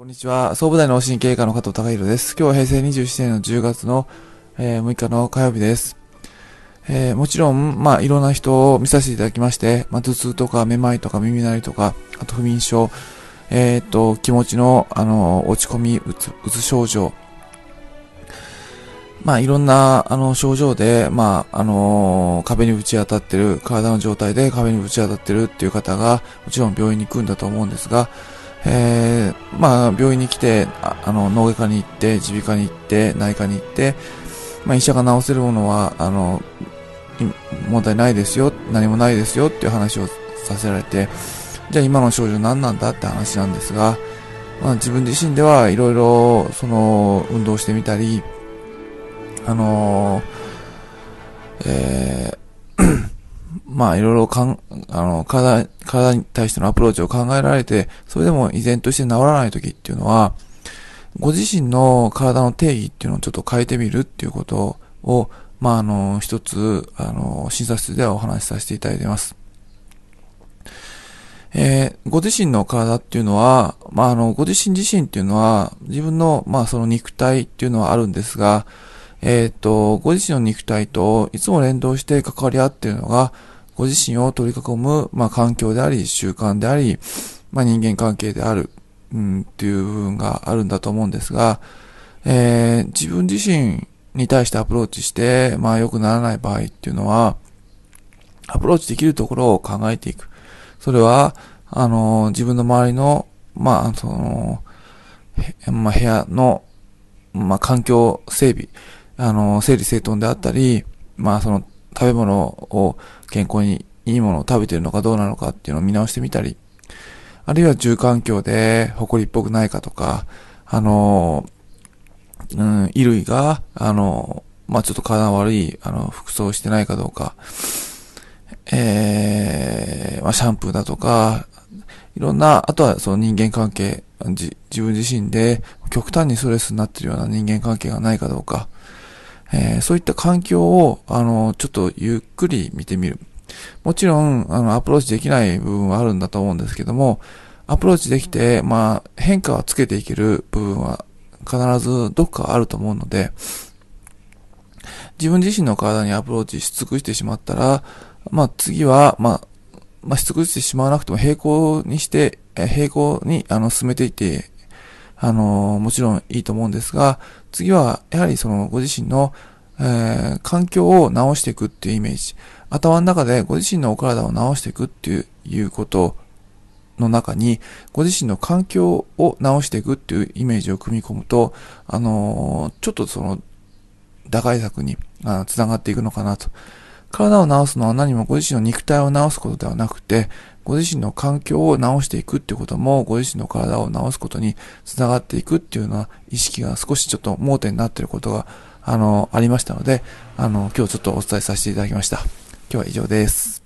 こんにちは。総武大の神経科の加藤隆弘です。今日は平成27年の10月の、えー、6日の火曜日です。えー、もちろん、まあ、いろんな人を見させていただきまして、まあ、頭痛とかめまいとか耳鳴りとか、あと不眠症、えー、っと、気持ちの、あの、落ち込み、うつ、うつ症状、まあ、いろんな、あの、症状で、まあ、あのー、壁にぶち当たってる、体の状態で壁にぶち当たってるっていう方が、もちろん病院に行くんだと思うんですが、えー、まあ、病院に来て、ああの、脳外科に行って、耳鼻科に行って、内科に行って、まあ、医者が治せるものは、あの、問題ないですよ、何もないですよっていう話をさせられて、じゃあ今の症状何なんだって話なんですが、まあ、自分自身ではいろいろ、その、運動してみたり、あのー、えー まあいろいろかん、あの、体、体に対してのアプローチを考えられて、それでも依然として治らない時っていうのは、ご自身の体の定義っていうのをちょっと変えてみるっていうことを、まああの、一つ、あの、診察室ではお話しさせていただいてます。えー、ご自身の体っていうのは、まああの、ご自身自身っていうのは、自分の、まあその肉体っていうのはあるんですが、えっ、ー、と、ご自身の肉体といつも連動して関わり合っているのが、ご自身を取り囲む、まあ、環境であり、習慣であり、まあ、人間関係である、うん、っていう部分があるんだと思うんですが、えー、自分自身に対してアプローチして、まあ、良くならない場合っていうのは、アプローチできるところを考えていく。それは、あの、自分の周りの、まあ、その、まあ、部屋の、まあ、環境整備、あの、整理整頓であったり、まあ、その、食べ物を健康にいいものを食べてるのかどうなのかっていうのを見直してみたり、あるいは住環境で埃っぽくないかとか、あの、うん、衣類が、あの、まあ、ちょっと体悪い、あの、服装してないかどうか、えー、まあ、シャンプーだとか、いろんな、あとはその人間関係、自分自身で極端にストレスになってるような人間関係がないかどうか、えー、そういった環境を、あの、ちょっとゆっくり見てみる。もちろん、あの、アプローチできない部分はあるんだと思うんですけども、アプローチできて、まあ、変化をつけていける部分は必ずどっかあると思うので、自分自身の体にアプローチし尽くしてしまったら、まあ次は、まあ、まあ、し尽くしてしまわなくても平行にして、平行に、あの、進めていってあの、もちろんいいと思うんですが、次は、やはりその、ご自身の、えー、環境を直していくっていうイメージ。頭の中でご自身のお体を直していくっていう、ことの中に、ご自身の環境を直していくっていうイメージを組み込むと、あのー、ちょっとその、打開策に、あつながっていくのかなと。体を治すのは何もご自身の肉体を治すことではなくて、ご自身の環境を直していくっていうことも、ご自身の体を治すことに繋がっていくっていうような意識が少しちょっと盲点になっていることが、あの、ありましたので、あの、今日ちょっとお伝えさせていただきました。今日は以上です。